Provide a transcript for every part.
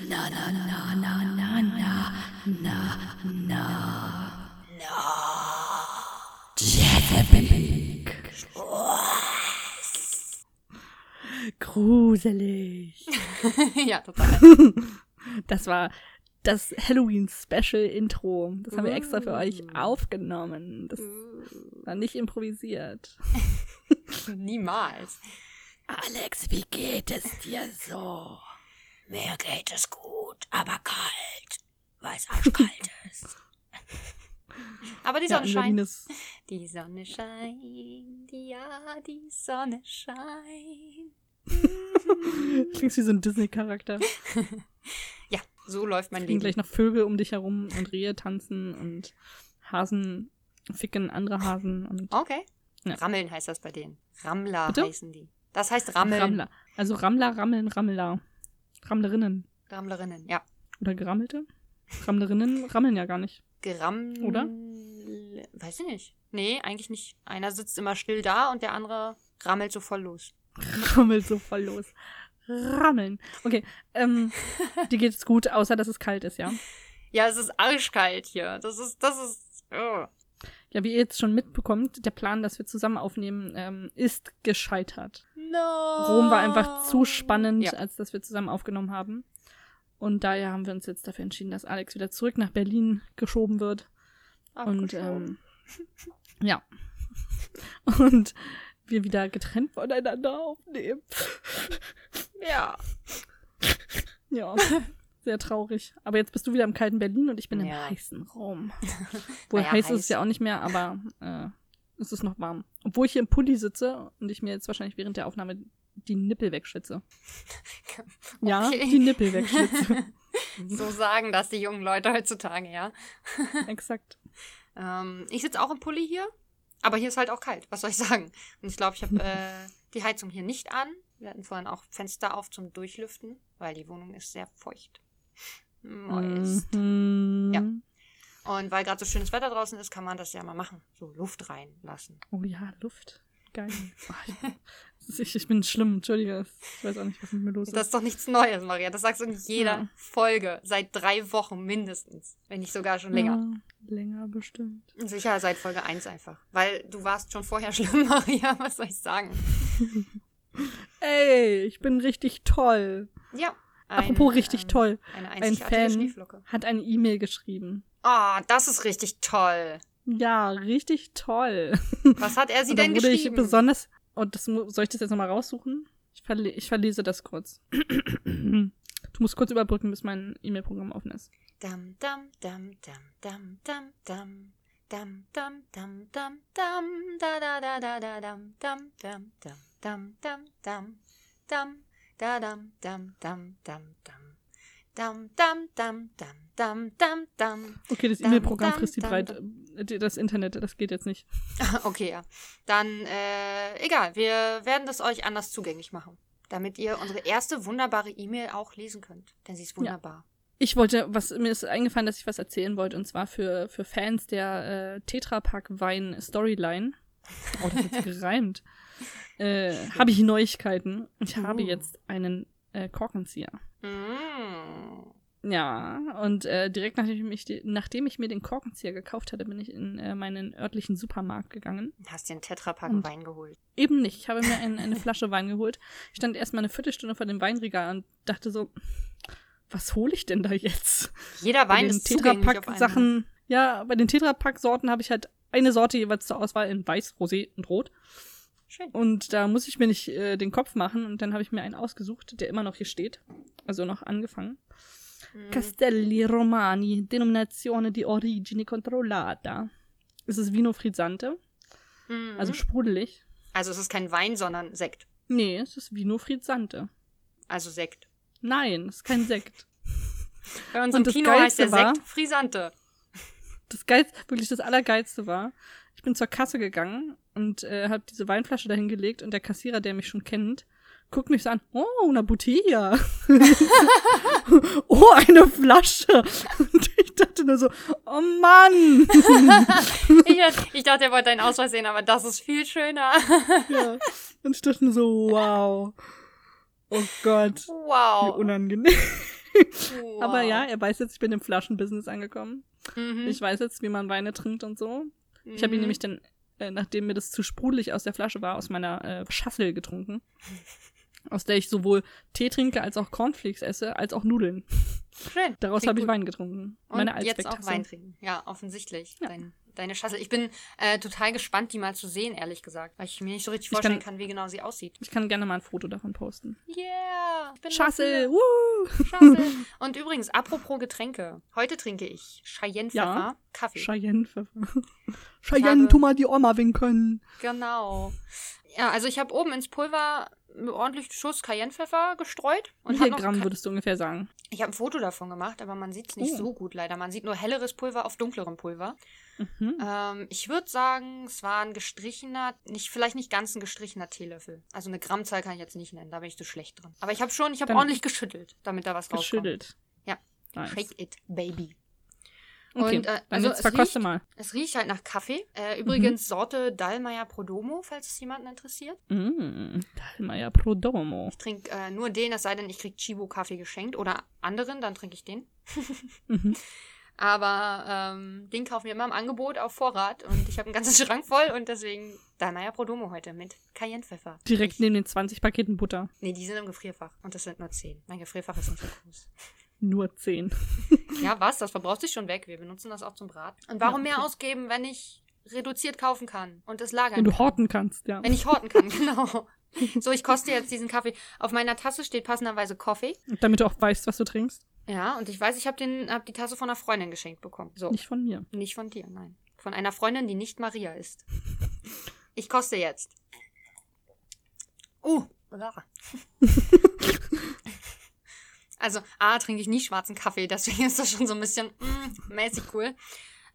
Na, na, na, na, na, na, na, na. Jezebel. Gruselig. ja, total. Das war das Halloween-Special-Intro. Das haben wir extra für euch Mm. aufgenommen. Das war nicht improvisiert. Niemals. Alex, wie geht es dir so? Mir geht es gut, aber kalt, weil es arschkalt ist. Aber die Ja, Sonne Berlin scheint. ist Die Sonne scheint. Ja, die Sonne scheint. Klingst wie so ein Disney-Charakter. Ja, so läuft mein Leben. gleich noch Vögel um dich herum und Rehe tanzen und Hasen ficken andere Hasen und Okay. Ja. Rammeln heißt das bei denen. Rammler Bitte? heißen die. Das heißt Rammeln. Rammler. Also Rammler, Rammeln, Rammler. Rammlerinnen. Rammlerinnen, ja. Oder Gerammelte? Rammlerinnen rammeln ja gar nicht. Geramm. Oder? Weiß ich nicht. Nee, eigentlich nicht. Einer sitzt immer still da und der andere rammelt so voll los. Rammelt so voll los. Rammeln. Okay, ähm, dir geht's gut, außer dass es kalt ist, ja? Ja, es ist arschkalt hier. Das ist, das ist. Oh. Ja, wie ihr jetzt schon mitbekommt, der Plan, dass wir zusammen aufnehmen, ähm, ist gescheitert. No. Rom war einfach zu spannend, Ja. als dass wir zusammen aufgenommen haben. Und daher haben wir uns jetzt dafür entschieden, dass Alex wieder zurück nach Berlin geschoben wird. Und ähm, ja. Und wir wieder getrennt voneinander aufnehmen. ja. Ja. Sehr traurig. Aber jetzt bist du wieder im kalten Berlin und ich bin Ja. im heißen Rom. Wohl Naja, heiß ist es heiß. ja auch nicht mehr, aber äh, es ist noch warm. Obwohl ich hier im Pulli sitze und ich mir jetzt wahrscheinlich während der Aufnahme die Nippel wegschwitze. Ja, Okay. die Nippel wegschwitze. So sagen das die jungen Leute heutzutage, ja. Exakt. Ähm, ich sitze auch im Pulli hier, aber hier ist halt auch kalt. Was soll ich sagen? Und ich glaube, ich habe äh, die Heizung hier nicht an. Wir hatten vorhin auch Fenster auf zum Durchlüften, weil die Wohnung ist sehr feucht. Moist. Mhm. Ja. Und weil gerade so schönes Wetter draußen ist, kann man das ja mal machen. So Luft reinlassen. Oh ja, Luft. Geil. Ah, ich, ich, bin schlimm, entschuldige. Ich weiß auch nicht, was mit mir los ist. Das ist doch nichts Neues, Maria. Das sagst du in jeder Ja. Folge. Seit drei Wochen mindestens. Wenn nicht sogar schon länger. Ja, länger bestimmt. Sicher seit Folge 1 einfach. Weil du warst schon vorher schlimm, Maria. Was soll ich sagen? Ey, ich bin richtig toll. Ja. ein, Apropos richtig ähm, toll. Eine Ein Fan hat eine E-Mail geschrieben. Ah, das ist richtig toll. Ja, richtig toll. Was hat er sie denn wurde ich geschrieben? besonders. Und das soll ich das jetzt nochmal raussuchen? Ich, verle ich verlese das kurz. du musst kurz überbrücken, bis mein E-Mail-Programm offen ist. Dam, dam, dam, dam, dam, dam, dam. Dam, dam, dam, dam, dam, da, da, da, da, da, dam, dam, dam, dam, dam, dam, dam, dam, da, dam, dam, dam, dam, dam. Dam, dam, dam, dam, dam, dam, dam. Okay, das E-Mail-Programm frisst die Breite. äh, Das Internet, das geht jetzt nicht. Okay, ja. Dann, äh, egal, wir werden das euch anders zugänglich machen. Damit ihr unsere erste wunderbare E-Mail auch lesen könnt. Denn sie ist wunderbar. Ich wollte, was mir ist eingefallen, dass ich was erzählen wollte, und zwar für, für Fans der äh, Tetra Pak Wein Storyline. Oh, das hat gereimt. Äh, habe ich Neuigkeiten. Ich habe Uh. jetzt einen äh, Korkenzieher. Mm. Ja, und äh, direkt nachdem ich, nachdem ich mir den Korkenzieher gekauft hatte, bin ich in äh, meinen örtlichen Supermarkt gegangen. Hast dir einen Tetrapack Wein geholt. Eben nicht. Ich habe mir ein, eine Flasche Wein geholt. Ich stand erstmal eine Viertelstunde vor dem Weinregal und dachte so, was hole ich denn da jetzt? Jeder Wein ist einmal. Tetrapack-Sachen, ja, bei den Tetrapack-Sorten habe ich halt eine Sorte jeweils zur Auswahl in Weiß, Rosé und Rot. Schön. Und da muss ich mir nicht äh, den Kopf machen und dann habe ich mir einen ausgesucht, der immer noch hier steht. Also noch angefangen. Mhm. Castelli Romani, Denominazione di origine controllata. Es ist Vino Frizzante, Mhm. also sprudelig. also es ist kein Wein, sondern Sekt. Nee, es ist Vino Frizzante. Also Sekt. Nein, es ist kein Sekt. Bei unserem Und das Kino heißt der war- Sekt Frisante. Das Geilste, wirklich das Allergeilste war, ich bin zur Kasse gegangen und äh, habe diese Weinflasche dahin gelegt und der Kassierer, der mich schon kennt, guckt mich so an, oh, una botella. oh, eine Flasche. Und ich dachte nur so, oh Mann. Ich, ich dachte, er wollte deinen Ausweis sehen, aber das ist viel schöner. ja. Und ich dachte nur so, wow. Oh Gott, wie Wow. unangenehm. Wow. Aber ja, er weiß jetzt, ich bin im Flaschenbusiness angekommen. Mhm. Ich weiß jetzt, wie man Weine trinkt und so. Ich habe ihn Mhm. nämlich dann, äh, nachdem mir das zu sprudelig aus der Flasche war, aus meiner äh, Schaffel getrunken. Aus der ich sowohl Tee trinke, als auch Cornflakes esse, als auch Nudeln. Schön. Daraus habe ich. Wein getrunken. Und Meine jetzt auch. Wein trinken. Ja, offensichtlich. Ja. Dein, deine Schassel. Ich bin äh, total gespannt, die mal zu sehen, ehrlich gesagt. Weil ich mir nicht so richtig Ich kann- vorstellen kann, wie genau sie aussieht. Ich kann gerne mal ein Foto davon posten. Yeah! Schassel. Und übrigens, apropos Getränke. Heute trinke ich Cheyenne-Pfeffer, Ja. Kaffee. Cheyenne-Pfeffer. habe- Cheyenne, tu mal die Oma winken. Genau. Ja, also ich habe oben ins Pulver einen ordentlichen Schuss Cayennepfeffer gestreut. Wie Und viel hab noch Gramm würdest du ungefähr sagen? ich habe ein Foto davon gemacht, aber man sieht es nicht Oh. so gut leider. Man sieht nur helleres Pulver auf dunklerem Pulver. Mhm. Ähm, ich würde sagen, es war ein gestrichener, nicht, vielleicht nicht ganz ein gestrichener Teelöffel. Also eine Grammzahl kann ich jetzt nicht nennen, da bin ich zu schlecht drin. Aber ich habe schon, ich habe ordentlich geschüttelt, damit da was rauskommt. Geschüttelt. Ja. Nice. Shake it, baby. Okay, Und, äh, dann also es verkoste riecht- mal. Es riecht halt nach Kaffee. Äh, übrigens Mhm. Sorte Dallmayr Prodomo, falls es jemanden interessiert. Mm, Dalmayer Prodomo. Ich trinke äh, nur den, es sei denn, ich krieg Chibo Kaffee geschenkt oder anderen, dann trinke ich den. Mhm. Aber ähm, den kaufen wir immer im Angebot auf Vorrat und ich habe einen ganzen Schrank voll und deswegen Dallmayr Prodomo heute mit Cayennepfeffer. Direkt Ich, neben den 20 Paketen Butter. Nee, die sind im Gefrierfach und das sind nur 10. Mein Gefrierfach ist nicht so groß. Nur 10. Ja, was? Das verbraucht sich schon weg. Wir benutzen das auch zum Braten. Und warum Ja, mehr okay. ausgeben, wenn ich reduziert kaufen kann und es lagern Wenn du kann? horten kannst, ja. Wenn ich horten kann, genau. So, ich koste jetzt diesen Kaffee. Auf meiner Tasse steht passenderweise Coffee. Damit du auch weißt, was du trinkst. Ja, und ich weiß, ich habe hab die Tasse von einer Freundin geschenkt bekommen. So, Nicht von mir. nicht von dir, nein. Von einer Freundin, die nicht Maria ist. Ich koste jetzt. Uh. Also, A, trinke ich nie schwarzen Kaffee, deswegen ist das schon so ein bisschen mm, mäßig cool.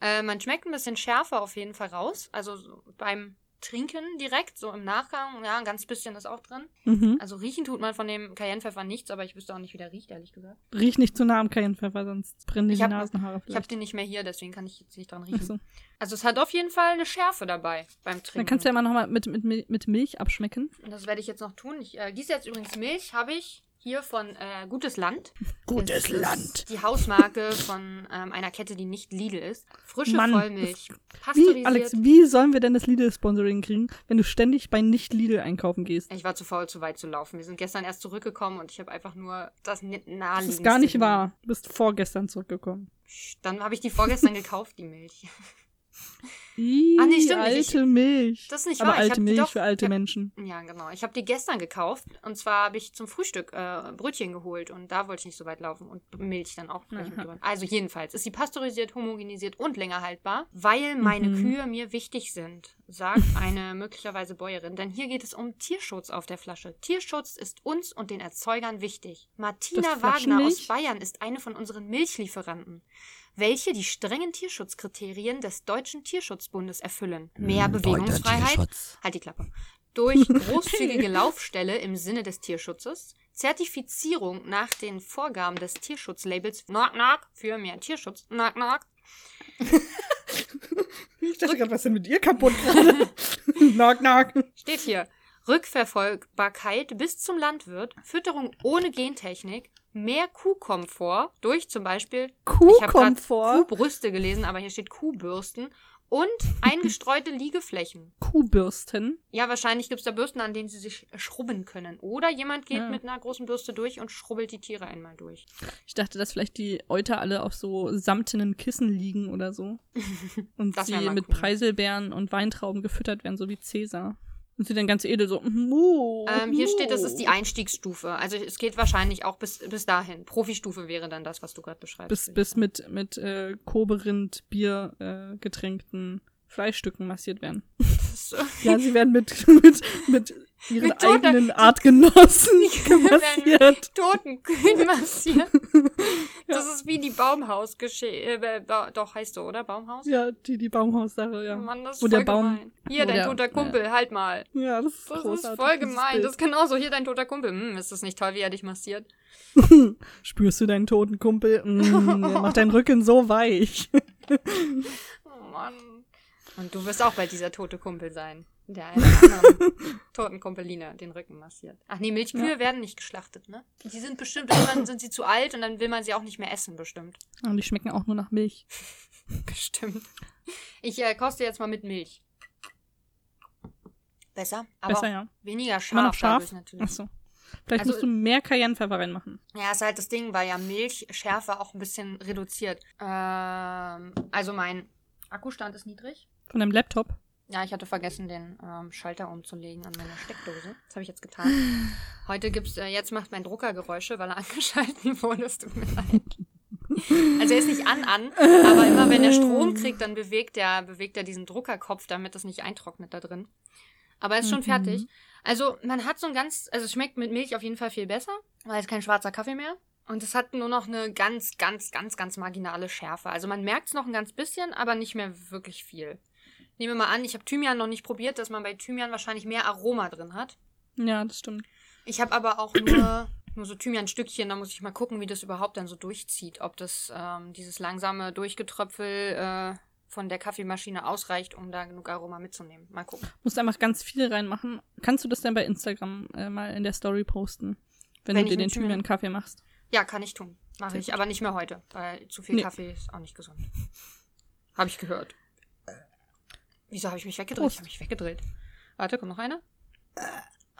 Äh, man schmeckt ein bisschen schärfer auf jeden Fall raus. Also so beim Trinken direkt, so im Nachgang, ja, ein ganz bisschen ist auch drin. Mhm. Also riechen tut man von dem Cayennepfeffer nichts, aber ich wüsste auch nicht, wie der riecht, ehrlich gesagt. Riech nicht zu nah am Cayennepfeffer, sonst brennen dir Ich die hab- Nasenhaare Ich habe vielleicht. den nicht mehr hier, deswegen kann ich jetzt nicht dran riechen. Achso. Also es hat auf jeden Fall eine Schärfe dabei beim Trinken. Dann kannst du ja mal nochmal mit, mit, mit Milch abschmecken. Und das werde ich jetzt noch tun. Ich äh, gieße jetzt übrigens Milch, habe ich hier von äh, Gutes Land. Gutes Land. die Hausmarke von ähm, einer Kette, die nicht Lidl ist. Frische Mann, Vollmilch. Wie. Alex, wie sollen wir denn das Lidl-Sponsoring kriegen, wenn du ständig bei nicht-Lidl einkaufen gehst? ich war zu faul, zu weit zu laufen. Wir sind gestern erst zurückgekommen und ich habe einfach nur das ni- Das naheliegendste ist gar nicht wahr. Du bist vorgestern zurückgekommen. Dann habe ich die vorgestern gekauft, die Milch. Ih, Ah, nee, stimmt nicht. alte Milch. Das ist nicht Aber wahr. Ich alte Milch doch- für alte hab- Menschen. Ja, genau. Ich habe die gestern gekauft. Und zwar habe ich zum Frühstück äh, Brötchen geholt. Und da wollte ich nicht so weit laufen. Und Milch dann auch. Also jedenfalls ist sie pasteurisiert, homogenisiert und länger haltbar, weil meine Mhm. Kühe mir wichtig sind, sagt eine möglicherweise Bäuerin. Denn hier geht es um Tierschutz auf der Flasche. Tierschutz ist uns und den Erzeugern wichtig. Martina Wagner aus? Bayern ist eine von unseren Milchlieferanten welche die strengen Tierschutzkriterien des Deutschen Tierschutzbundes erfüllen. Mehr Hm, Bewegungsfreiheit, halt die Klappe, durch großzügige Laufstelle im Sinne des Tierschutzes, Zertifizierung nach den Vorgaben des Tierschutzlabels. Knock Knock. Für mehr Tierschutz, Knock Knock, Ich dachte gerade, was ist denn mit ihr kaputt gerade? knock, knock. steht hier, Rückverfolgbarkeit bis zum Landwirt, Fütterung ohne Gentechnik, mehr Kuhkomfort durch zum Beispiel Ich habe gerade Kuhkomfort. Kuhbrüste gelesen, aber hier steht Kuhbürsten und eingestreute Liegeflächen. Kuhbürsten. Ja, wahrscheinlich gibt es da Bürsten, an denen sie sich schrubben können. Oder jemand geht Ja. mit einer großen Bürste durch und schrubbelt die Tiere einmal durch. Ich dachte, dass vielleicht die Euter alle auf so samtenen Kissen liegen oder so. Und sie mit cool. Preiselbeeren und Weintrauben gefüttert werden, so wie Cäsar. Und sie dann ganz edel so. Mu, Ähm, hier steht, das ist die Einstiegsstufe. Also es geht wahrscheinlich auch bis, bis dahin. Profistufe wäre dann das, was du gerade beschreibst. Bis, bis mit, mit äh, Koberind, Bier äh, getränkten Fleischstücken massiert werden. Ja, sie werden mit, mit, mit ihren Mit eigenen Artgenossen massiert. Toten Kühen massiert. Das ist wie die Baumhausgeschichte. Äh, ba doch, heißt so, oder? Baumhaus? Ja, die, die Baumhaussache, ja. Mann, das ist Wo voll der Baum- gemein. Hier, dein der- toter Kumpel, halt mal. Ja, das ist Das großartig. ist voll gemein. Bild. Das ist genauso. Hier dein toter Kumpel. Hm, ist das nicht toll, wie er dich massiert? Spürst du deinen toten Kumpel? Mm, der macht deinen Rücken so weich. Oh Mann. Und du wirst auch bald dieser tote Kumpel sein. Der einen anderen toten Kompeline den Rücken massiert. Ach nee, Milchkühe Ja. werden nicht geschlachtet, ne? Die sind bestimmt, irgendwann sind sie zu alt und dann will man sie auch nicht mehr essen, bestimmt. Und die schmecken auch nur nach Milch. Bestimmt. Ich äh, koste jetzt mal mit Milch. Besser, aber Besser, ja. weniger scharf, Immer noch scharf? natürlich. Achso. Vielleicht Also- musst du mehr Cayennepfeffer reinmachen. Ja, ist halt das Ding, weil ja Milchschärfe auch ein bisschen reduziert. Ähm, also mein Akkustand ist niedrig. Von deinem Laptop. Ja, ich hatte vergessen, den ähm, Schalter umzulegen an meiner Steckdose. Das habe ich jetzt getan. Heute gibt's, äh, jetzt macht mein Drucker Geräusche, weil er angeschaltet wurde. Es tut mir leid. Also er ist nicht an an, aber immer wenn er Strom kriegt, dann bewegt er, bewegt er diesen Druckerkopf, damit das nicht eintrocknet da drin. Aber er ist schon Mhm. fertig. Also man hat so ein ganz, also es schmeckt mit Milch auf jeden Fall viel besser, weil es kein schwarzer Kaffee mehr. Und es hat nur noch eine ganz, ganz, ganz, ganz marginale Schärfe. Also man merkt es noch ein ganz bisschen, aber nicht mehr wirklich viel. Nehmen wir mal an, ich habe Thymian noch nicht probiert, dass man bei Thymian wahrscheinlich mehr Aroma drin hat. Ja, das stimmt. Ich habe aber auch nur, nur so Thymian-Stückchen, da muss ich mal gucken, wie das überhaupt dann so durchzieht. Ob das ähm, dieses langsame Durchgetröpfel äh, von der Kaffeemaschine ausreicht, um da genug Aroma mitzunehmen. Mal gucken. Musst einfach ganz viel reinmachen. Kannst du das dann bei Instagram äh, mal in der Story posten? Wenn, Wenn du dir den Thymian-Kaffee machst. Ja, kann ich tun. Mache ich, aber nicht mehr heute, weil zu viel Nee. Kaffee ist auch nicht gesund. Habe ich gehört. Wieso habe ich mich weggedreht? Prost. Ich habe mich weggedreht. Warte, kommt noch einer?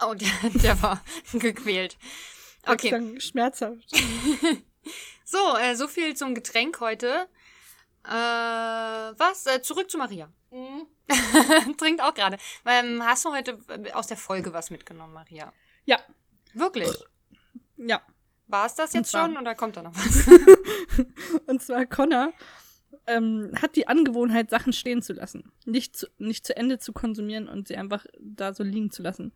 Oh, der, der war gequält. Okay. Dann schmerzhaft. So, äh, so viel zum Getränk heute. Äh, was? Äh, zurück zu Maria. Trinkt auch gerade. Ähm, hast du heute äh, aus der Folge was mitgenommen, Maria? Ja. Wirklich? Ja. War es das jetzt schon oder kommt da noch was? Und zwar Connor ähm, hat die Angewohnheit, Sachen stehen zu lassen. Nicht zu, nicht zu Ende zu konsumieren und sie einfach da so liegen zu lassen.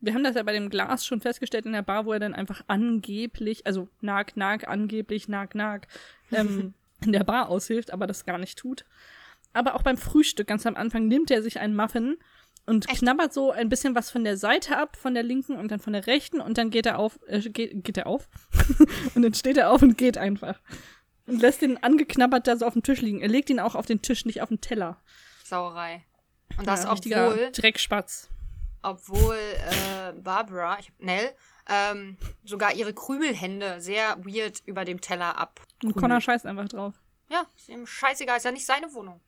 Wir haben das ja bei dem Glas schon festgestellt in der Bar, wo er dann einfach angeblich, also nag, nag, angeblich, nag, nag, ähm, in der Bar aushilft, aber das gar nicht tut. Aber auch beim Frühstück, ganz am Anfang, nimmt er sich einen Muffin und Echt? knabbert so ein bisschen was von der Seite ab, von der linken und dann von der rechten und dann geht er auf, äh, geht, geht er auf und dann steht er auf und geht einfach. Und lässt den angeknabbert da so auf dem Tisch liegen. Er legt ihn auch auf den Tisch, nicht auf den Teller. Sauerei. Und das Ja, obwohl, Dreckspatz. obwohl äh, Barbara, ich, Nell, ähm, sogar ihre Krümelhände sehr weird über dem Teller ab. Und Connor scheißt einfach drauf. Ja, ist ihm scheißegal, ist ja nicht seine Wohnung.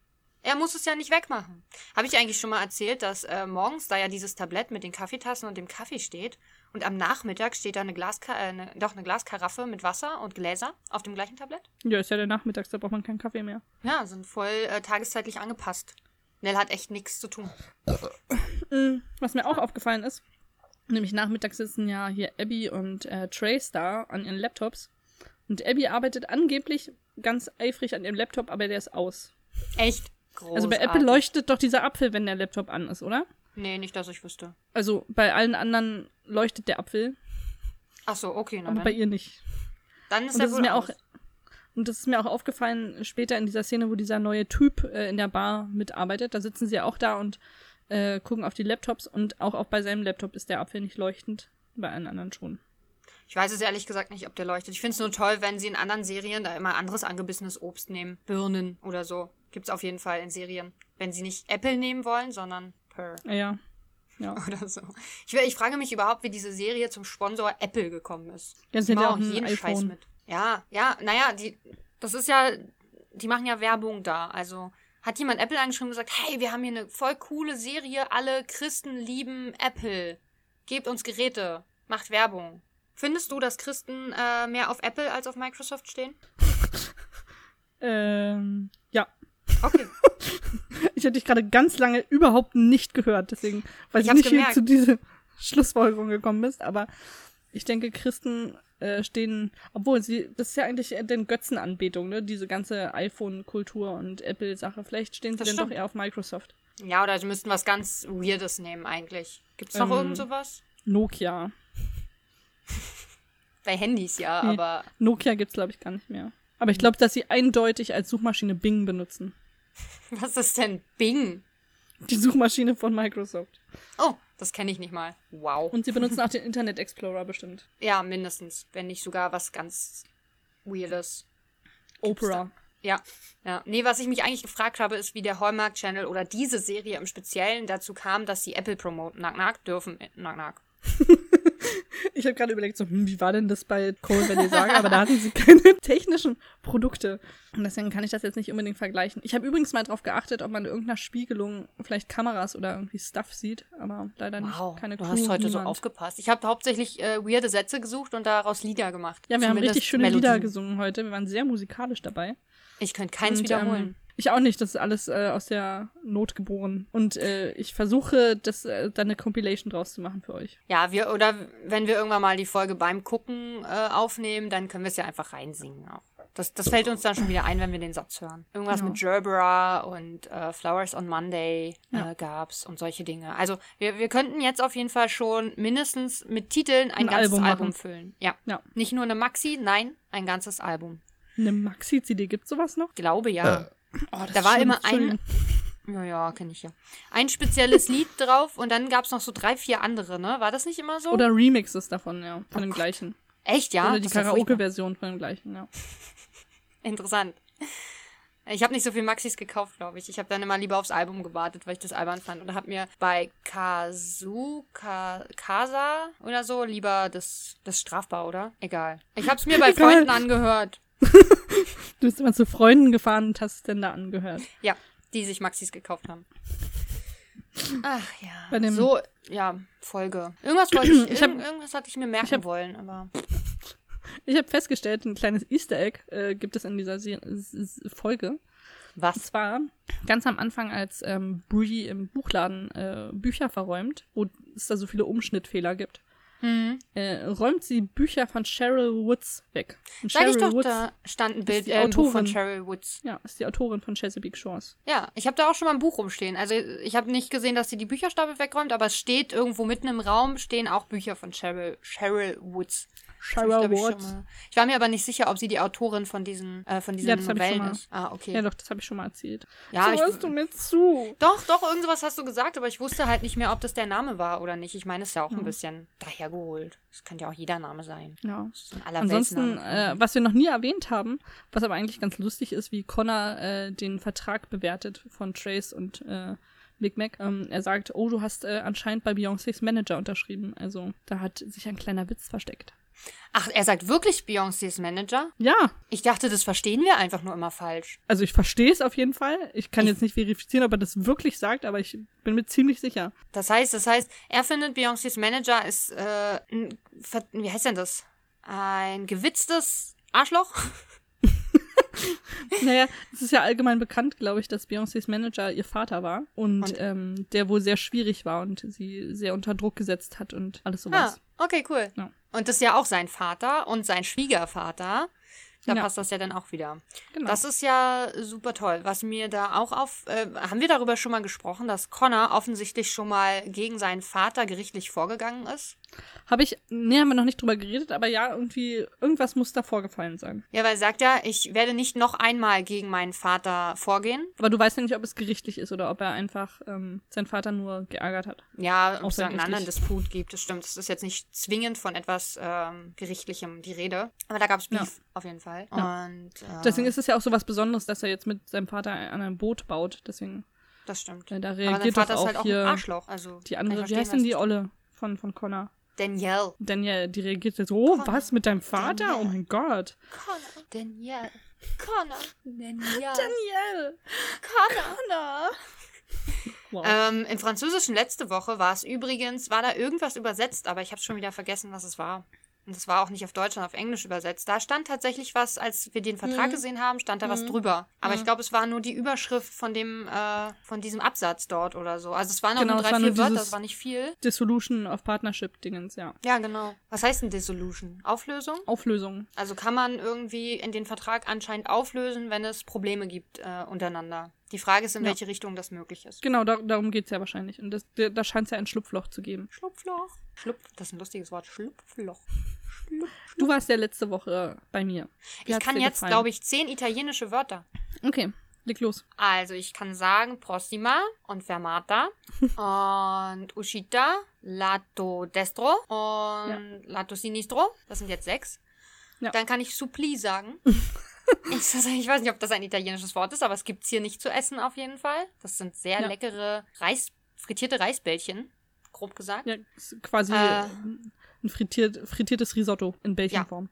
Er muss es ja nicht wegmachen. Habe ich eigentlich schon mal erzählt, dass äh, morgens da ja dieses Tablett mit den Kaffeetassen und dem Kaffee steht und am Nachmittag steht da eine, Glaska äh, eine, doch eine Glaskaraffe mit Wasser und Gläser auf dem gleichen Tablett? Ja, ist ja der Nachmittags, da braucht man keinen Kaffee mehr. Ja, sind voll äh, tageszeitlich angepasst. Nell hat echt nichts zu tun. Mm, Was mir auch aufgefallen ist, nämlich nachmittags sitzen ja hier Abby und äh, Trace da an ihren Laptops. Und Abby arbeitet angeblich ganz eifrig an ihrem Laptop, aber der ist aus. Echt groß. Also bei Apple leuchtet doch dieser Apfel, wenn der Laptop an ist, oder? Nee, nicht, dass ich wüsste. Also bei allen anderen leuchtet der Apfel, Ach so, okay, na aber dann, bei ihr nicht. dann ist Und er das ist wohl mir auch und das ist mir auch aufgefallen später in dieser Szene, wo dieser neue Typ äh, in der Bar mitarbeitet. Da sitzen sie ja auch da und äh, gucken auf die Laptops und auch, auch bei seinem Laptop ist der Apfel nicht leuchtend, bei allen anderen schon. Ich weiß es ehrlich gesagt nicht, ob der leuchtet. Ich finde es nur toll, wenn sie in anderen Serien da immer anderes angebissenes Obst nehmen. Birnen oder so. Gibt's auf jeden Fall in Serien. Wenn sie nicht Apple nehmen wollen, sondern Per Ja, ja. Oder so. Ich, ich frage mich überhaupt, wie diese Serie zum Sponsor Apple gekommen ist. Ja, hat ja auch ein iPhone. Ja, ja, naja, die, das ist ja, die machen ja Werbung da. Also hat jemand Apple angeschrieben und gesagt, hey, wir haben hier eine voll coole Serie, alle Christen lieben Apple. Gebt uns Geräte, macht Werbung. Findest du, dass Christen äh, mehr auf Apple als auf Microsoft stehen? Ähm, ja. Okay. Ich hätte dich gerade ganz lange überhaupt nicht gehört, deswegen weiß Ich ich nicht, wie du gemerkt. zu dieser Schlussfolgerung gekommen bist, aber ich denke, Christen äh, stehen, obwohl sie, das ist ja eigentlich den Götzenanbetung, ne? Diese ganze iPhone-Kultur und Apple-Sache. Vielleicht stehen sie Das dann doch stimmt. eher auf Microsoft. Ja, oder sie müssten was ganz Weirdes nehmen eigentlich. Gibt's noch Ähm, irgend sowas? Nokia. Bei Handys ja, Nee. aber Nokia gibt's glaube ich gar nicht mehr. Aber ich glaube, dass sie eindeutig als Suchmaschine Bing benutzen. was ist denn Bing? Die Suchmaschine von Microsoft. Oh, das kenne ich nicht mal. Wow. Und sie benutzen auch den Internet Explorer bestimmt. Ja, mindestens. Wenn nicht sogar was ganz Weirdes. Opera. Ja, ja. Nee, was ich mich eigentlich gefragt habe, ist, wie der Hallmark Channel oder diese Serie im Speziellen dazu kam, dass sie Apple promoten. Nack, nack, dürfen. äh, Nack, nack. Ich habe gerade überlegt, so, hm, wie war denn das bei Cold Valley Saga? Aber da hatten sie keine technischen Produkte. Und deswegen kann ich das jetzt nicht unbedingt vergleichen. Ich habe übrigens mal drauf geachtet, ob man in irgendeiner Spiegelung vielleicht Kameras oder irgendwie Stuff sieht, aber leider Wow, nicht. Keine du Crew, hast heute so niemand. aufgepasst. Ich habe hauptsächlich äh, weirde Sätze gesucht und daraus Lieder gemacht. Ja, wir haben richtig schöne Lieder Melodien. gesungen heute. Wir waren sehr musikalisch dabei. Ich könnte keins Und, wiederholen. Ähm, ich auch nicht, das ist alles äh, aus der Not geboren. Und äh, ich versuche, das äh, dann eine Compilation draus zu machen für euch. Ja, wir, oder wenn wir irgendwann mal die Folge beim Gucken äh, aufnehmen, dann können wir es ja einfach reinsingen auch. Das, das fällt uns dann schon wieder ein, wenn wir den Satz hören. Irgendwas Ja. mit Gerbera und äh, Flowers on Monday Ja. äh, gab's und solche Dinge. Also wir, wir könnten jetzt auf jeden Fall schon mindestens mit Titeln ein, Ein ganzes Album Album, füllen. Ja. Ja. Nicht nur eine Maxi, nein, ein ganzes Album. Eine Maxi-CD, gibt's sowas noch? Glaube ja. Oh, Da war immer ein, Entschuldigung. ja, ja, kenne ich ja. Ein spezielles Lied drauf und dann gab's noch so drei, vier andere, ne? War das nicht immer so? Oder Remixes davon, ja. Von Oh dem Gott. gleichen. Echt, ja? Oder die. Karaoke-Version von dem gleichen, ja. Interessant. Ich habe nicht so viel Maxis gekauft, glaube ich. Ich habe dann immer lieber aufs Album gewartet, weil ich das albern fand. Und habe mir bei Kazu, Ka, Casa oder so lieber das, das strafbar, oder? Egal. Ich habe es mir bei. Freunden angehört. Du bist immer zu Freunden gefahren und hast es denn da angehört. Ja, die sich Maxis gekauft haben. Ach ja. Bei dem- so, ja, Folge. Irgendwas wollte ich, Ich hab- irgend, irgendwas hatte ich mir merken ich hab- wollen, aber. Ich habe festgestellt, ein kleines Easter Egg äh, gibt es in dieser Se Folge. Und Was? zwar ganz am Anfang, als ähm, Brie im Buchladen äh, Bücher verräumt, wo es da so viele Umschnittfehler gibt, Hm. äh, räumt sie Bücher von Cheryl Woods weg. Und Sag ich doch, Woods da stand ein Bild, äh, Buch von Autorin. Cheryl Woods. ja, ist die Autorin von Chesapeake Shores. Ja, ich habe da auch schon mal ein Buch rumstehen. Also ich habe nicht gesehen, dass sie die Bücherstapel wegräumt, aber es steht irgendwo mitten im Raum, stehen auch Bücher von Cheryl, Cheryl Woods. Das hab ich, ich, war mir aber nicht sicher, ob sie die Autorin von diesen, äh, von diesen Ja, Novellen ist. Ah, okay. Ja, doch, das habe ich schon mal erzählt. Ja, so ich- hörst du mir zu. Doch, doch, irgendwas hast du gesagt, aber ich wusste halt nicht mehr, ob das der Name war oder nicht. Ich meine, es ist ja auch ein bisschen dahergeholt. Das könnte ja auch jeder Name sein. Ja. Das ist ein aller Ansonsten, äh, was wir noch nie erwähnt haben, was aber eigentlich ganz lustig ist, wie Connor äh, den Vertrag bewertet von Trace und äh, Big Mac. Ähm, er sagt, oh, du hast äh, anscheinend bei Beyoncés Manager unterschrieben. Also da hat sich ein kleiner Witz versteckt. Ach, er sagt wirklich Beyoncés Manager? Ja, Ich dachte, das verstehen wir einfach nur immer falsch. also ich verstehe es auf jeden Fall. Ich kann jetzt nicht verifizieren, ob er das wirklich sagt, aber ich bin mir ziemlich sicher. Das heißt, das heißt, er findet Beyoncés Manager ist, äh, ein, wie heißt denn das? Ein gewitztes Arschloch? Naja, es ist ja allgemein bekannt, glaube ich, dass Beyoncés Manager ihr Vater war und, Und? Ähm, der wohl sehr schwierig war und sie sehr unter Druck gesetzt hat und alles Ah, sowas. okay, cool. Ja. Und das ist ja auch sein Vater und sein Schwiegervater. Da Ja. passt das ja dann auch wieder. Genau. Das ist ja super toll. Was mir da auch auf. Äh, haben wir darüber schon mal gesprochen, dass Connor offensichtlich schon mal gegen seinen Vater gerichtlich vorgegangen ist? Habe ich, nee, haben wir noch nicht drüber geredet, aber ja, irgendwie, irgendwas muss da vorgefallen sein. Ja, weil er sagt ja, ich werde nicht noch einmal gegen meinen Vater vorgehen. Aber du weißt ja nicht, ob es gerichtlich ist oder ob er einfach ähm, seinen Vater nur geärgert hat. Ja, ob es einen anderen Disput gibt, das stimmt. Es ist jetzt nicht zwingend von etwas ähm, Gerichtlichem die Rede. Aber da gab es Beef Ja. auf jeden Fall. Ja. Und äh, Deswegen ist es ja auch so was Besonderes, dass er jetzt mit seinem Vater an einem Boot baut. Deswegen, das stimmt. äh, da Aber sein reagiert doch Vater ist halt auch hier ein Arschloch. Also die andere, wie heißt denn die das- Olle von, von Connor? Danielle. Danielle, die reagiert jetzt so, oh, Connor. was, mit deinem Vater? Danielle. Oh mein Gott. Connor. Danielle. Connor. Danielle. Danielle. Connor. Connor. Wow. Ähm, Im Französischen letzte Woche war es übrigens, war da irgendwas übersetzt, aber ich habe schon wieder vergessen, was es war. Und das war auch nicht auf Deutsch, sondern auf Englisch übersetzt. Da stand tatsächlich was, als wir den Vertrag Mhm. gesehen haben, stand da was drüber. Aber ich glaube, es war nur die Überschrift von dem, äh, von diesem Absatz dort oder so. Also es waren auch Genau, nur es drei, vier Wörter, es war nicht viel. Dissolution of Partnership-Dingens, ja. Ja, genau. Was heißt denn Dissolution? Auflösung? Auflösung. Also kann man irgendwie in den Vertrag anscheinend auflösen, wenn es Probleme gibt äh, untereinander. Die Frage ist, in Ja. welche Richtung das möglich ist. Genau, da, darum geht's ja wahrscheinlich. Und das, da, da scheint es ja ein Schlupfloch zu geben. Schlupfloch. Schlupf, das ist ein lustiges Wort. Schlupfloch. Du warst ja letzte Woche bei mir. Wie Ich kann jetzt, glaube ich, zehn italienische Wörter. Okay, leg los. Also ich kann sagen prossima und fermata und uscita, lato destro und lato sinistro. Das sind jetzt sechs. Ja. Dann kann ich suppli sagen. Ich, weiß nicht, ob das ein italienisches Wort ist, aber es gibt es hier nicht zu essen auf jeden Fall. Das sind sehr Ja. leckere Reis, frittierte Reisbällchen, grob gesagt. Ja, quasi Äh. Ein frittiert, frittiertes Risotto in Bällchenform.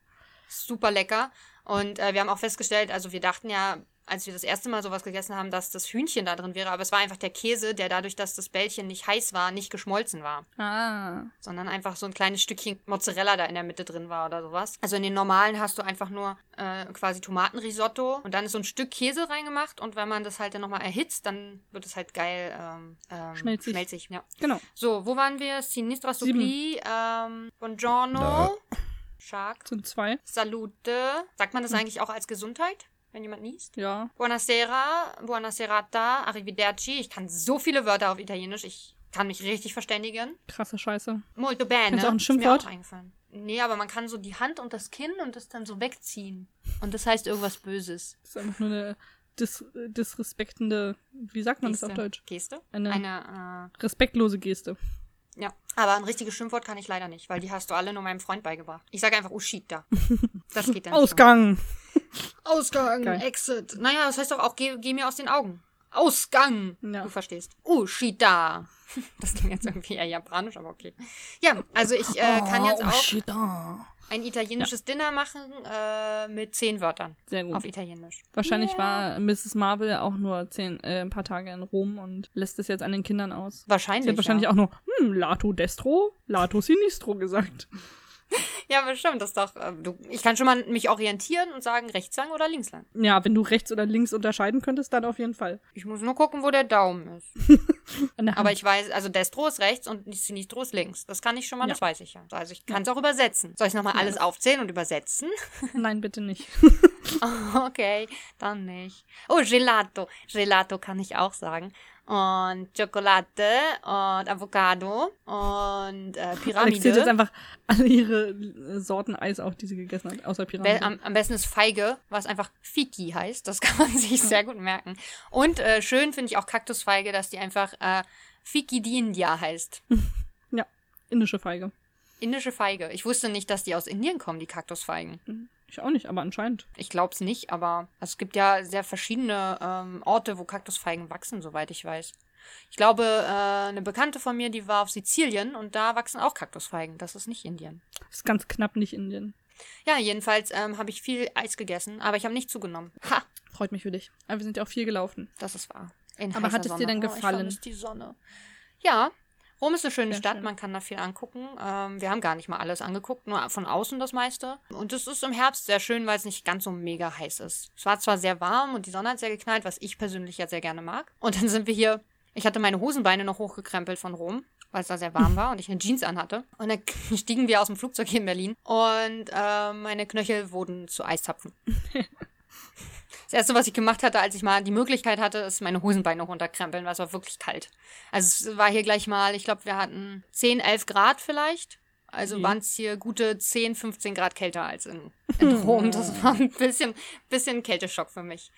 Super lecker. Und äh, wir haben auch festgestellt, also wir dachten ja, als wir das erste Mal sowas gegessen haben, dass das Hühnchen da drin wäre, aber es war einfach der Käse, der dadurch, dass das Bällchen nicht heiß war, nicht geschmolzen war. Ah. sondern einfach so ein kleines Stückchen Mozzarella da in der Mitte drin war oder sowas. Also in den normalen hast du einfach nur äh, quasi Tomatenrisotto und dann ist so ein Stück Käse reingemacht und wenn man das halt dann nochmal erhitzt, dann wird es halt geil ähm, ähm, Schmelzig. schmelzig. Ja. Genau. So, wo waren wir? Sinistra. Suppli, ähm, Buongiorno, Shark, Sind zwei. Salute. Sagt man das Hm. eigentlich auch als Gesundheit, wenn jemand niest? Ja. Buonasera, buonaserata, arrivederci. Ich kann so viele Wörter auf Italienisch, ich kann mich richtig verständigen. Krasse Scheiße. Molto bene. Kennst du auch ein Ist mir Schimpfwort? auch eingefallen. Nee, aber man kann so die Hand und das Kinn und das dann so wegziehen. Und das heißt irgendwas Böses. Das ist einfach nur eine dis disrespektende, wie sagt man das auf Deutsch? Geste? Eine- Eine, Respektlose Geste. äh, ja. Aber ein richtiges Schimpfwort kann ich leider nicht, weil die hast du alle nur meinem Freund beigebracht. Ich sage einfach Ushita. Das geht dann schon. Ausgang! Geil. Exit. Naja, das heißt doch auch, geh, geh mir aus den Augen. Ausgang. Ja. Du verstehst. Ushita. Das klingt jetzt irgendwie eher japanisch, aber okay. Ja, also ich äh, kann jetzt auch ein italienisches Dinner machen äh, mit zehn Wörtern Sehr gut. auf Italienisch. Wahrscheinlich war Mrs. Marvel auch nur zehn, äh, ein paar Tage in Rom und lässt es jetzt an den Kindern aus. Wahrscheinlich. Sie hat wahrscheinlich ja. auch nur, hm, Lato Destro, Lato Sinistro gesagt. Ja, bestimmt, das ist doch. Äh, du, ich kann schon mal mich orientieren und sagen, rechts lang oder links lang. Ja, wenn du rechts oder links unterscheiden könntest, dann auf jeden Fall. Ich muss nur gucken, wo der Daumen ist. Aber ich weiß, also Destro ist rechts und Sinistro ist links. Das kann ich schon mal, Ja. das weiß ich ja. Also ich kann es auch übersetzen. Soll ich nochmal Ja, alles aufzählen und übersetzen? Nein, bitte nicht. okay, dann nicht. Oh, Gelato. Gelato kann ich auch sagen. Und Schokolade und Avocado und äh, Alex Pyramide. zählt jetzt einfach alle ihre äh, Sorten Eis auf, die sie gegessen hat, außer Be Pyramide. am, am besten ist Feige, was einfach Fiki heißt. Das kann man sich sehr gut merken. Und äh, schön finde ich auch Kaktusfeige, dass die einfach äh, Fiki di India heißt. Indische Feige. Indische Feige. Ich wusste nicht, dass die aus Indien kommen, die Kaktusfeigen. Ich auch nicht, aber anscheinend. Ich glaube es nicht, aber also es gibt ja sehr verschiedene ähm, Orte, wo Kaktusfeigen wachsen, soweit ich weiß. Ich glaube, äh, eine Bekannte von mir, die war auf Sizilien und da wachsen auch Kaktusfeigen. Das ist nicht Indien. Ist ganz knapp nicht Indien. Ja, jedenfalls ähm, habe ich viel Eis gegessen, aber ich habe nicht zugenommen. Ha, Freut mich für dich. Aber wir sind ja auch viel gelaufen. das ist wahr. In Aber hat es dir denn Oh, gefallen? Ich vermisse die Sonne. Ja, Rom ist eine schöne Sehr Stadt, schön. man kann da viel angucken. Ähm, wir haben gar nicht mal alles angeguckt, nur von außen das meiste. Und es ist im Herbst sehr schön, weil es nicht ganz so mega heiß ist. Es war zwar sehr warm und die Sonne hat sehr geknallt, was ich persönlich ja sehr gerne mag. Und dann sind wir hier, ich hatte meine Hosenbeine noch hochgekrempelt von Rom, weil es da sehr warm war und ich eine Jeans anhatte. Und dann stiegen wir aus dem Flugzeug hier in Berlin und äh, meine Knöchel wurden zu Eiszapfen. Das erste, was ich gemacht hatte, als ich mal die Möglichkeit hatte, ist meine Hosenbeine runterkrempeln, weil es war wirklich kalt. Also es war hier gleich mal, ich glaube, wir hatten 10, 11 Grad vielleicht. Also Mhm. waren es hier gute 10, 15 Grad kälter als in, in Rom. Das war ein bisschen, bisschen Kälteschock für mich.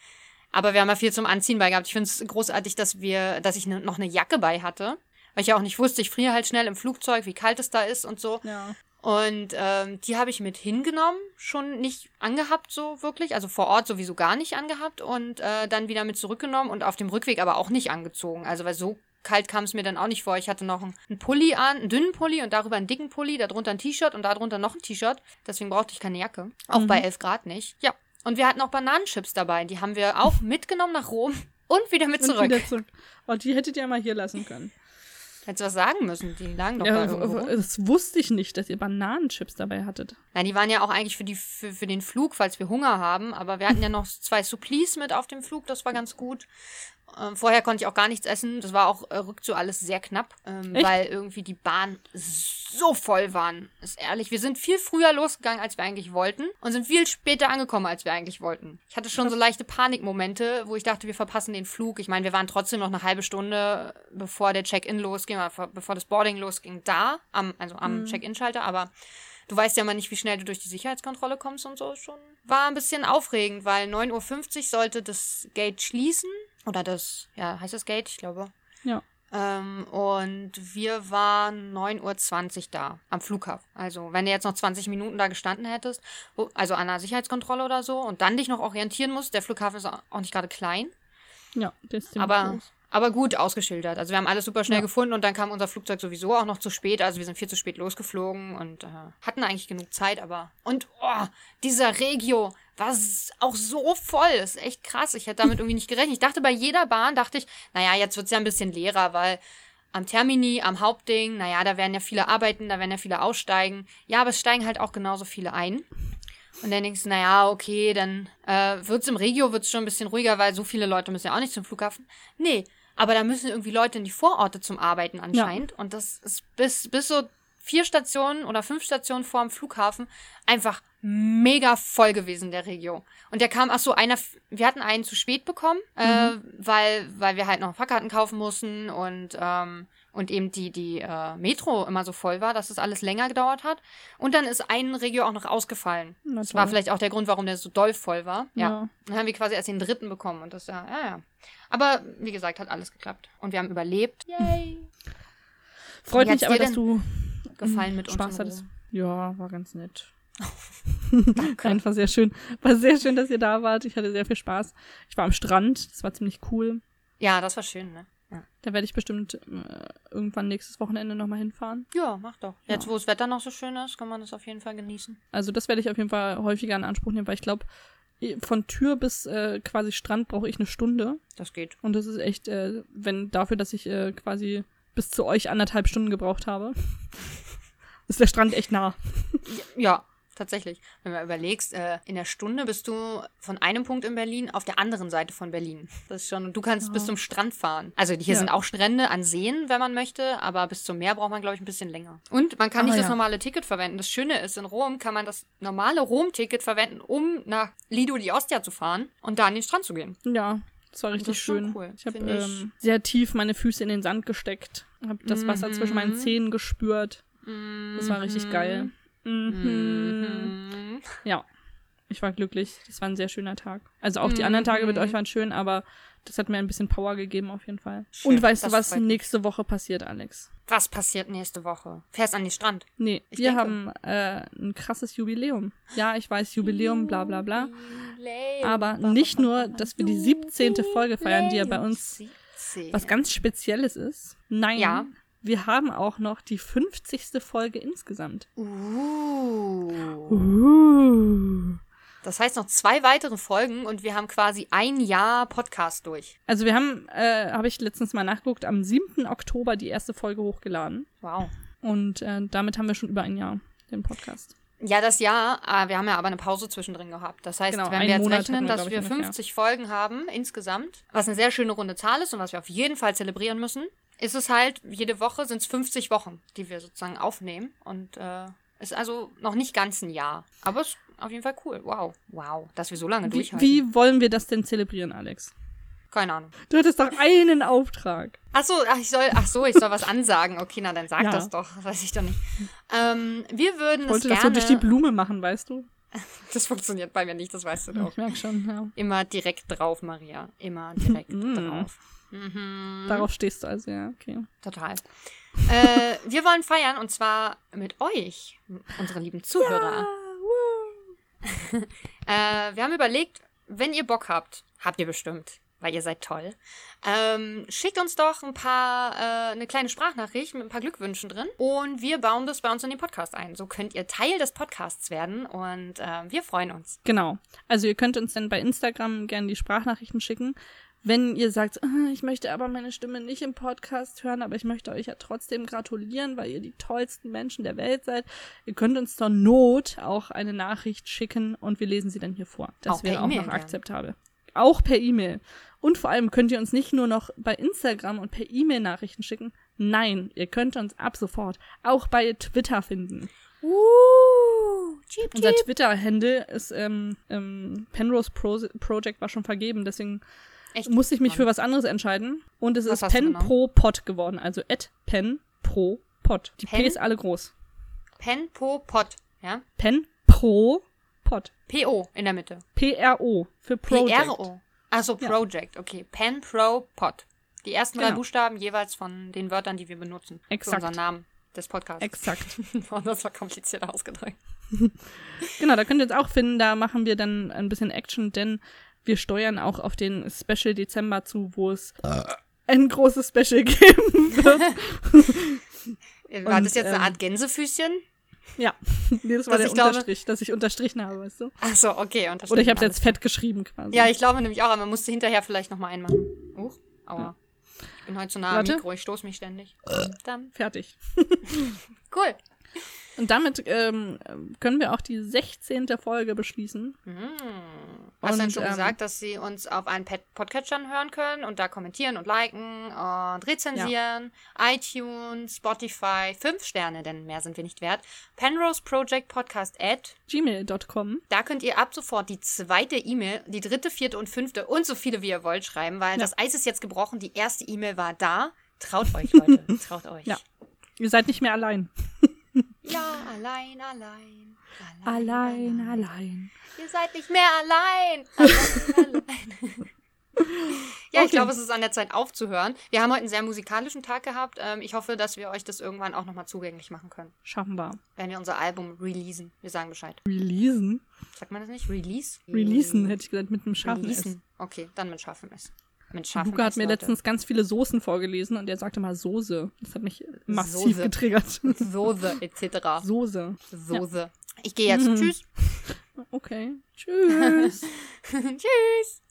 Aber wir haben ja viel zum Anziehen bei gehabt. Ich finde es großartig, dass wir, dass ich ne, noch eine Jacke bei hatte. Weil ich ja auch nicht wusste, ich friere halt schnell im Flugzeug, wie kalt es da ist und so. Ja. Und ähm, die habe ich mit hingenommen, schon nicht angehabt so wirklich, also vor Ort sowieso gar nicht angehabt und äh, dann wieder mit zurückgenommen und auf dem Rückweg aber auch nicht angezogen. Also weil so kalt kam es mir dann auch nicht vor. Ich hatte noch einen, Pulli an, einen dünnen Pulli und darüber einen dicken Pulli, darunter ein T-Shirt und darunter noch ein T-Shirt. Deswegen brauchte ich keine Jacke. Auch Mhm. bei 11 Grad nicht. Ja. Und wir hatten auch Bananenchips dabei. Die haben wir auch mitgenommen nach Rom und wieder mit Und zurück. wieder zurück. Oh, die hättet ihr mal hier lassen können. Hättest du was sagen müssen. Die lagen doch Ja, da irgendwo. das wusste ich nicht, dass ihr Bananenchips dabei hattet. Na, die waren ja auch eigentlich für, die, für, für den Flug, falls wir Hunger haben. Aber wir hatten ja noch zwei Supplis mit auf dem Flug, das war ganz gut. Ähm, vorher konnte ich auch gar nichts essen. Das war auch äh, rückzu alles sehr knapp, ähm, weil irgendwie die Bahn so voll waren. Ist ehrlich, wir sind viel früher losgegangen, als wir eigentlich wollten und sind viel später angekommen, als wir eigentlich wollten. Ich hatte schon so leichte Panikmomente, wo ich dachte, wir verpassen den Flug. Ich meine, wir waren trotzdem noch eine halbe Stunde, bevor der Check-in losging, oder vor- bevor das Boarding losging, da, am, also am Check-in-Schalter, aber Du weißt ja mal nicht, wie schnell du durch die Sicherheitskontrolle kommst und so schon. War ein bisschen aufregend, weil 9.50 Uhr sollte das Gate schließen. Oder das, ja, heißt das Gate? Ich glaube. Ja. Ähm, und wir waren 9.20 Uhr da am Flughafen. Also, wenn du jetzt noch 20 Minuten da gestanden hättest, wo, also an einer Sicherheitskontrolle oder so, und dann dich noch orientieren musst, der Flughafen ist auch nicht gerade klein, Ja, der ist aber, groß. Aber gut ausgeschildert. Also, wir haben alles super schnell Ja. gefunden und dann kam unser Flugzeug sowieso auch noch zu spät. Also, wir sind viel zu spät losgeflogen und äh, hatten eigentlich genug Zeit, aber. Und, oh, dieser Regio war auch so voll. Das ist echt krass. Ich hätte damit irgendwie nicht gerechnet. Ich dachte, bei jeder Bahn dachte ich, naja, jetzt wird es ja ein bisschen leerer, weil am Termini, am Hauptding, naja, da werden ja viele arbeiten, da werden ja viele aussteigen. Ja, aber es steigen halt auch genauso viele ein. Und dann denkst du, naja, okay, dann äh, wird's im Regio wird's schon ein bisschen ruhiger, weil so viele Leute müssen ja auch nicht zum Flughafen. Nee, aber da müssen irgendwie Leute in die Vororte zum Arbeiten anscheinend. Und das ist bis, bis so vier Stationen oder fünf Stationen vor dem Flughafen einfach mega voll gewesen, der Regio. Und der kam, ach so, einer, wir hatten einen zu spät bekommen, äh, weil, weil wir halt noch Fahrkarten kaufen mussten und, ähm, und eben die, die äh, Metro immer so voll war, dass das alles länger gedauert hat. Und dann ist ein Regio auch noch ausgefallen. Na Das war vielleicht auch der Grund, warum der so doll voll war. Ja. Ja. Dann haben wir quasi erst den dritten bekommen und das ja, ja, ja. Aber wie gesagt, hat alles geklappt. Und wir haben überlebt. Yay. Freut mich aber, dass du Gefallen mit Spaß uns. hattest. Ja, war ganz nett. Einfach sehr schön. War sehr schön, dass ihr da wart. Ich hatte sehr viel Spaß. Ich war am Strand. Das war ziemlich cool. Ja, das war schön, ne? Ja, Da werde ich bestimmt äh, irgendwann nächstes Wochenende nochmal hinfahren. ja mach doch. Jetzt, wo das Wetter noch so schön ist, kann man das auf jeden Fall genießen. Also das werde ich auf jeden Fall häufiger in Anspruch nehmen, weil ich glaube, von Tür bis äh, quasi Strand brauche ich eine Stunde. Das geht. Und das ist echt, äh, wenn dafür, dass ich äh, quasi bis zu euch anderthalb Stunden gebraucht habe, ist der Strand echt nah. Ja, tatsächlich. Wenn du überlegst, äh, in der Stunde bist du von einem Punkt in Berlin auf der anderen Seite von Berlin. Das ist schon, du kannst bis zum Strand fahren. Also hier Ja. sind auch Strände an Seen, wenn man möchte, aber bis zum Meer braucht man, glaube ich, ein bisschen länger. Und man kann nicht Ah, das ja. normale Ticket verwenden. Das Schöne ist, in Rom kann man das normale Rom-Ticket verwenden, um nach Lido di Ostia zu fahren und da an den Strand zu gehen. Ja, das war Das richtig schon schön. cool, Ich habe ähm, sehr tief meine Füße in den Sand gesteckt, habe das Wasser zwischen meinen Mhm. Zähnen gespürt. Das war richtig geil. Mhm. Mhm. Ja, ich war glücklich. Das war ein sehr schöner Tag. Also auch die anderen Tage mit Mhm. euch waren schön, aber das hat mir ein bisschen Power gegeben auf jeden Fall. Schön, Und weißt du, was nächste Woche passiert, Alex? Was passiert nächste Woche? Fährst an den Strand? Nee, Ich wir denke. haben äh, ein krasses Jubiläum. Ja, ich weiß, Jubiläum, bla bla bla. Aber nicht nur, dass wir die 17. Folge feiern, die ja bei uns 17. was ganz Spezielles ist. Nein, Ja. Wir haben auch noch die 50. Folge insgesamt. Uh. Uh. Das heißt noch zwei weitere Folgen und wir haben quasi ein Jahr Podcast durch. Also wir haben, äh, habe ich letztens mal nachgeguckt, am 7. Oktober die erste Folge hochgeladen. Wow. Und äh, damit haben wir schon über ein Jahr den Podcast. Ja, das Jahr, äh, wir haben ja aber eine Pause zwischendrin gehabt. Das heißt, Genau, wenn wir jetzt Monat rechnen, wir, dass wir ungefähr. 50 Folgen haben insgesamt, was eine sehr schöne runde Zahl ist und was wir auf jeden Fall zelebrieren müssen, ist es halt, jede Woche sind es 50 Wochen, die wir sozusagen aufnehmen. Und äh, ist also noch nicht ganz ein Jahr. Aber es ist auf jeden Fall cool. Wow. Wow. Dass wir so lange Wie, durchhalten. wie wollen wir das denn zelebrieren, Alex? Keine Ahnung. Du hattest doch einen Auftrag. Ach so, ach, ich soll, ach so, ich soll was ansagen. Okay, na dann sag Ja. das doch. Das weiß ich doch nicht. Ähm, wir würden Ich es wollte gerne... das so durch die Blume machen, weißt du? das funktioniert bei mir nicht, das weißt du doch. Ich merke schon, ja. Immer direkt drauf, Maria. Immer direkt Mm. drauf. Mhm. Darauf stehst du also, ja, okay. Total. äh, wir wollen feiern und zwar mit euch, unsere lieben Zuhörer. Äh, wir haben überlegt, wenn ihr Bock habt, habt ihr bestimmt, weil ihr seid toll, ähm, schickt uns doch ein paar, äh, eine kleine Sprachnachricht mit ein paar Glückwünschen drin und wir bauen das bei uns in den Podcast ein. So könnt ihr Teil des Podcasts werden und äh, wir freuen uns. Genau. Also ihr könnt uns dann bei Instagram gerne die Sprachnachrichten schicken. Wenn ihr sagt, "Ah, ich möchte aber meine Stimme nicht im Podcast hören, aber ich möchte euch ja trotzdem gratulieren, weil ihr die tollsten Menschen der Welt seid, ihr könnt uns zur Not auch eine Nachricht schicken und wir lesen sie dann hier vor. Das Auch wäre auch noch akzeptabel. Auch per E-Mail. Und vor allem könnt ihr uns nicht nur noch bei Instagram und per E-Mail Nachrichten schicken. Nein, ihr könnt uns ab sofort auch bei Twitter finden. Uh, cheep, Unser Twitter-Handle ist ähm, ähm, Penrose Pro Project war schon vergeben, deswegen Echt? musste ich mich für was anderes entscheiden. Und es Was ist hast du PenProPod geworden, also at PenProPod. Die Pen? P ist alle groß. Pen, Po, Pot. Ja? PenProPod. P-O in der Mitte. P-R-O für Project. P-R-O. Also Ja. Project, okay. Pen, Pro, Pot. Die ersten drei Genau. Buchstaben jeweils von den Wörtern, die wir benutzen. Für Exakt. unseren Namen des Podcasts. Exakt. Das war kompliziert ausgedrückt. Genau, da könnt ihr jetzt auch finden, da machen wir dann ein bisschen Action, denn wir steuern auch auf den Special Dezember zu, wo es ein großes Special geben wird. War Und, das jetzt eine ähm, Art Gänsefüßchen? Ja, nee, das war Dass der ich glaube- Unterstrich, dass ich unterstrichen habe, weißt du? Ach so, okay. Oder ich habe es jetzt fett geschrieben quasi. Ja, ich glaube nämlich auch, aber man musste hinterher vielleicht nochmal einmachen. Huch, aua. Ich bin heute zu nah am. Mikro, ich stoße mich ständig. Dann, Fertig. cool. Und damit ähm, können wir auch die 16. Folge beschließen. Hast du denn schon ähm, gesagt, dass sie uns auf einen Pet Podcatchern hören können und da kommentieren und liken und rezensieren? iTunes, Spotify, fünf Sterne, denn mehr sind wir nicht wert. Penrose Project Podcast at. Gmail.com. Da könnt ihr ab sofort die zweite E-Mail, die dritte, vierte und fünfte und so viele wie ihr wollt schreiben, weil Ja. das Eis ist jetzt gebrochen. Die erste E-Mail war da. Traut euch, Leute. Traut euch. Ja. Ihr seid nicht mehr allein. Ja, allein, allein. Allein, allein. Ihr seid nicht mehr allein. Allein, allein. ja, ich Okay. glaube, es ist an der Zeit aufzuhören. Wir haben heute einen sehr musikalischen Tag gehabt. Ähm, ich hoffe, dass wir euch das irgendwann auch nochmal zugänglich machen können. Schaffen wir. Wenn wir unser Album releasen. Wir sagen Bescheid. Releasen? Sagt man das nicht? Release? Releasen, hätte ich gesagt, mit einem scharfen S. Releasen. Okay, dann mit scharfem S. Mit scharfem Luca hat mir letztens ganz viele Soßen vorgelesen und er sagte mal Soße. Das hat mich massiv Soße. getriggert. Soße etc. Soße. Soße. Ich gehe jetzt. Mhm. Tschüss. Okay. Tschüss. Tschüss.